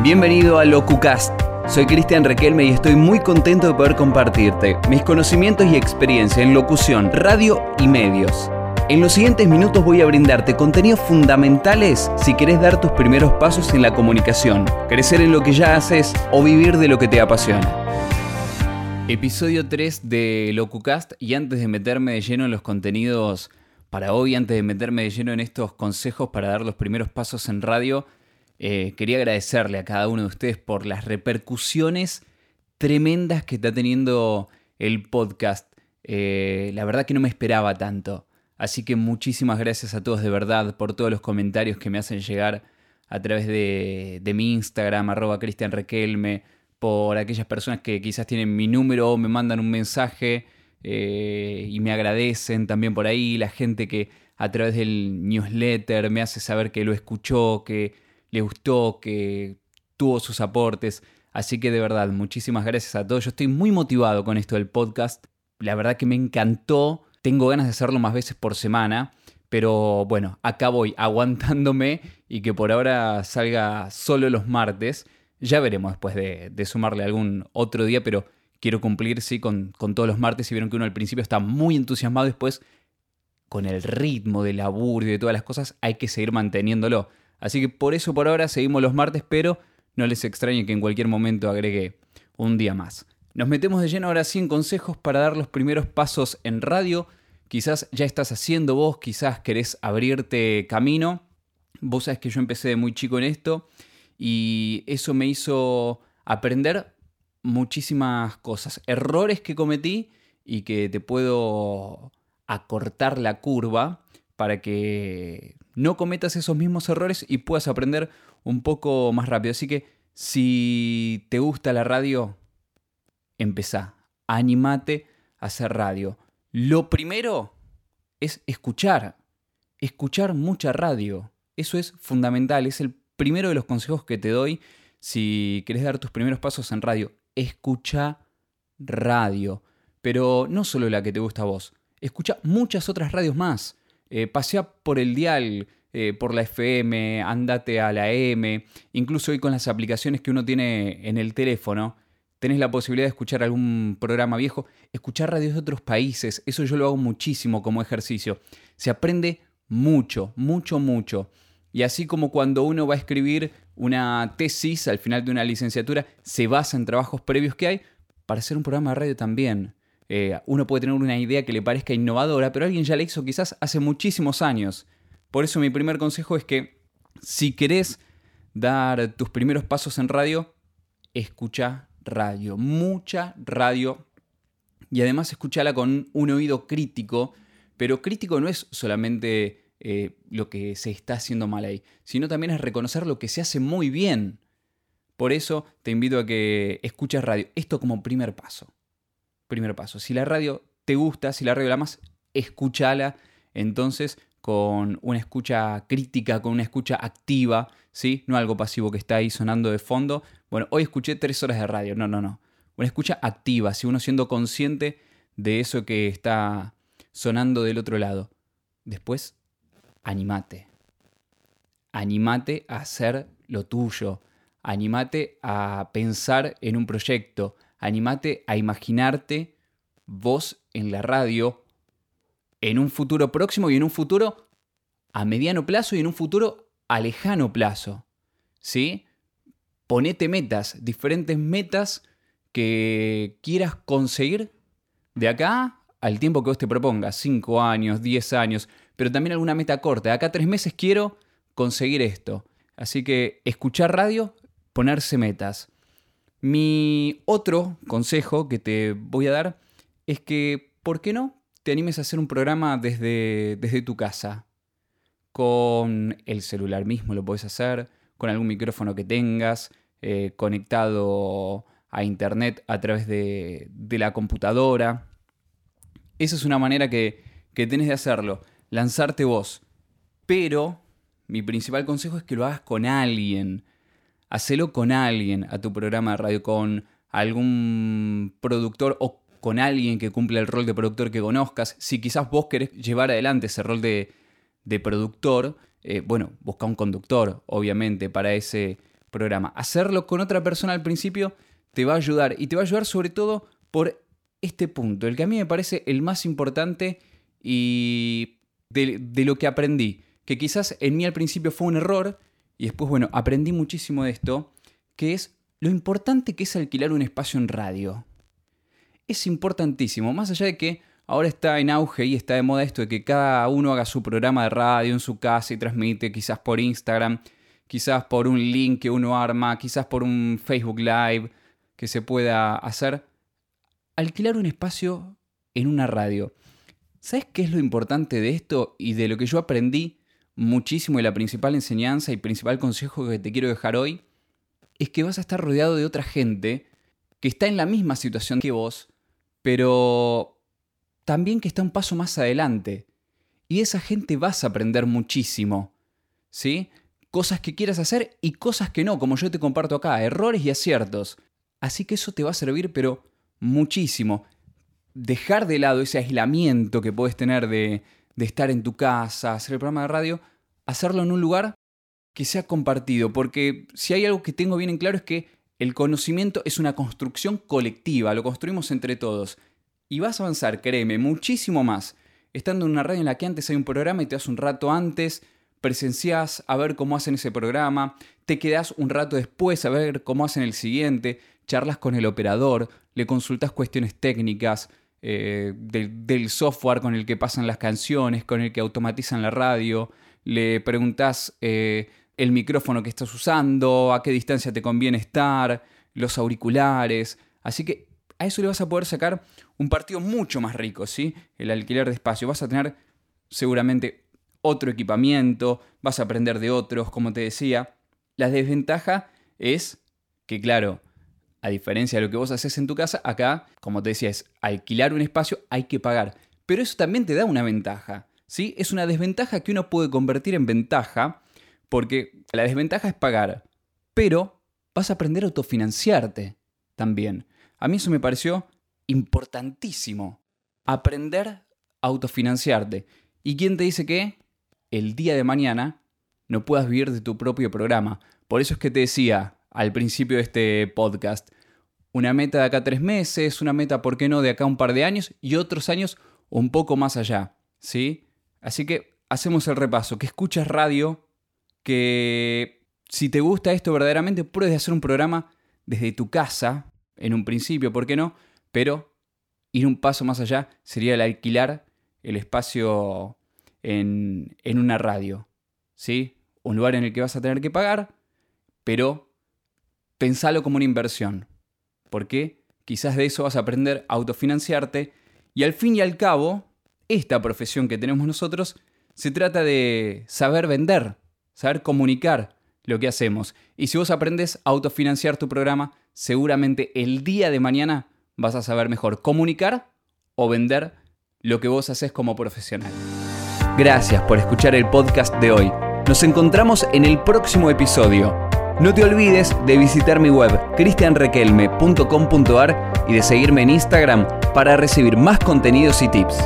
Bienvenido a LocuCast. Soy Cristian Requelme y estoy muy contento de poder compartirte mis conocimientos y experiencia en locución, radio y medios. En los siguientes minutos voy a brindarte contenidos fundamentales si querés dar tus primeros pasos en la comunicación, crecer en lo que ya haces o vivir de lo que te apasiona. Episodio 3 de LocuCast y antes de meterme de lleno en los contenidos para hoy, antes de meterme de lleno en estos consejos para dar los primeros pasos en radio, eh, quería agradecerle a cada uno de ustedes por las repercusiones tremendas que está teniendo el podcast. Eh, la verdad que no me esperaba tanto. Así que muchísimas gracias a todos de verdad por todos los comentarios que me hacen llegar a través de, mi Instagram, arroba Cristian Requelme, por aquellas personas que quizás tienen mi número o me mandan un mensaje eh, y me agradecen también por ahí, la gente que a través del newsletter me hace saber que lo escuchó, que le gustó, que tuvo sus aportes. Así que de verdad, muchísimas gracias a todos. Yo estoy muy motivado con esto del podcast. La verdad que me encantó. Tengo ganas de hacerlo más veces por semana. Pero bueno, acá voy aguantándome y que por ahora salga solo los martes. Ya veremos después de, sumarle algún otro día, pero quiero cumplir, con, todos los martes. Y vieron que uno al principio está muy entusiasmado, después con el ritmo del laburo y de todas las cosas hay que seguir manteniéndolo. Así que por eso por ahora seguimos los martes, pero no les extrañe que en cualquier momento agregue un día más. Nos metemos de lleno ahora sí consejos para dar los primeros pasos en radio. Quizás ya estás haciendo vos, quizás querés abrirte camino. Vos sabés que yo empecé de muy chico en esto y eso me hizo aprender muchísimas cosas, errores que cometí y que te puedo acortar la curva para que no cometas esos mismos errores y puedas aprender un poco más rápido. Así que si te gusta la radio, empezá, animate a hacer radio. Lo primero es escuchar, escuchar mucha radio. Eso es fundamental, es el primero de los consejos que te doy si querés dar tus primeros pasos en radio. Escucha radio, pero no solo la que te gusta a vos, escucha muchas otras radios más. Eh, pasea por el dial, eh, por la FM, andate a la M, incluso hoy con las aplicaciones que uno tiene en el teléfono, tenés la posibilidad de escuchar algún programa viejo, escuchar radios de otros países, eso yo lo hago muchísimo como ejercicio. Se aprende mucho, mucho, mucho. Y así como cuando uno va a escribir una tesis al final de una licenciatura, se basa en trabajos previos que hay, para hacer un programa de radio también. Eh, uno puede tener una idea que le parezca innovadora, pero alguien ya la hizo quizás hace muchísimos años. Por eso mi primer consejo es que si querés dar tus primeros pasos en radio, escucha radio, mucha radio y además escúchala con un oído crítico, pero crítico no es solamente eh, lo que se está haciendo mal ahí, sino también es reconocer lo que se hace muy bien. Por eso te invito a que escuches radio, esto como primer paso primer paso. Si la radio te gusta, si la radio la más, escúchala entonces con una escucha crítica, con una escucha activa, ¿sí? No algo pasivo que está ahí sonando de fondo. Bueno, hoy escuché tres horas de radio. No, no, no. Una escucha activa, si uno siendo consciente de eso que está sonando del otro lado. Después, animate. Animate a hacer lo tuyo. Animate a pensar en un proyecto animate a imaginarte vos en la radio en un futuro próximo y en un futuro a mediano plazo y en un futuro a lejano plazo. ¿Sí? Ponete metas, diferentes metas que quieras conseguir de acá al tiempo que vos te propongas, 5 años, 10 años, pero también alguna meta corta. De acá a 3 meses quiero conseguir esto. Así que escuchar radio, ponerse metas. Mi otro consejo que te voy a dar es que, ¿por qué no te animes a hacer un programa desde, desde tu casa? Con el celular mismo lo puedes hacer, con algún micrófono que tengas, eh, conectado a internet a través de, la computadora. Esa es una manera que, que tenés de hacerlo, lanzarte vos. Pero mi principal consejo es que lo hagas con alguien hacelo con alguien a tu programa de radio, con algún productor o con alguien que cumpla el rol de productor que conozcas. Si quizás vos querés llevar adelante ese rol de, productor, eh, bueno, busca un conductor, obviamente, para ese, programa. Hacerlo con otra persona al principio te va a ayudar y te va a ayudar sobre todo por este punto, el que a mí me parece el más importante y de, de lo que aprendí, que quizás en mí al principio fue un error y después, bueno, aprendí muchísimo de esto, que es lo importante que es alquilar un espacio en radio. Es importantísimo, más allá de que ahora está en auge y está de moda esto de que cada uno haga su programa de radio en su casa y transmite quizás por Instagram, quizás por un link que uno arma, quizás por un Facebook Live que se pueda hacer. Alquilar un espacio en una radio. ¿Sabes qué es lo importante de esto y de lo que yo aprendí muchísimo y la principal enseñanza y principal consejo que te quiero dejar hoy? es que vas a estar rodeado de otra gente que está en la misma situación que vos, pero también que está un paso más adelante. Y esa gente vas a aprender muchísimo. ¿Sí? Cosas que quieras hacer y cosas que no, como yo te comparto acá, errores y aciertos. Así que eso te va a servir, pero muchísimo. Dejar de lado ese aislamiento que puedes tener de, de estar en tu casa, hacer el programa de radio, hacerlo en un lugar que sea compartido, porque si hay algo que tengo bien en claro es que el conocimiento es una construcción colectiva, lo construimos entre todos. Y vas a avanzar, créeme, muchísimo más. Estando en una radio en la que antes hay un programa y te das un rato antes, presenciás a ver cómo hacen ese programa, te quedás un rato después a ver cómo hacen el siguiente, charlas con el operador, le consultas cuestiones técnicas eh, del software con el que pasan las canciones, con el que automatizan la radio, le preguntas eh, el micrófono que estás usando, a qué distancia te conviene estar, los auriculares. Así que a eso le vas a poder sacar un partido mucho más rico, ¿sí? El alquiler de espacio. Vas a tener seguramente otro equipamiento, vas a aprender de otros, como te decía. La desventaja es que, claro, a diferencia de lo que vos haces en tu casa, acá, como te decía, es alquilar un espacio, hay que pagar. Pero eso también te da una ventaja, ¿sí? Es una desventaja que uno puede convertir en ventaja porque la desventaja es pagar, pero vas a aprender a autofinanciarte también. A mí eso me pareció importantísimo. Aprender a autofinanciarte. ¿Y quién te dice que el día de mañana no puedas vivir de tu propio programa? Por eso es que te decía al principio de este podcast, una meta de acá tres meses, una meta, ¿por qué no?, de acá un par de años y otros años un poco más allá, ¿sí? Así que hacemos el repaso, que escuchas radio que si te gusta esto verdaderamente, puedes hacer un programa desde tu casa, en un principio, ¿por qué no? Pero ir un paso más allá sería el alquilar el espacio en, en una radio, ¿sí? Un lugar en el que vas a tener que pagar, pero pensalo como una inversión, porque quizás de eso vas a aprender a autofinanciarte y al fin y al cabo, esta profesión que tenemos nosotros se trata de saber vender, saber comunicar lo que hacemos. Y si vos aprendes a autofinanciar tu programa, seguramente el día de mañana vas a saber mejor comunicar o vender lo que vos haces como profesional. Gracias por escuchar el podcast de hoy. Nos encontramos en el próximo episodio. No te olvides de visitar mi web cristianrequelme.com.ar y de seguirme en Instagram para recibir más contenidos y tips.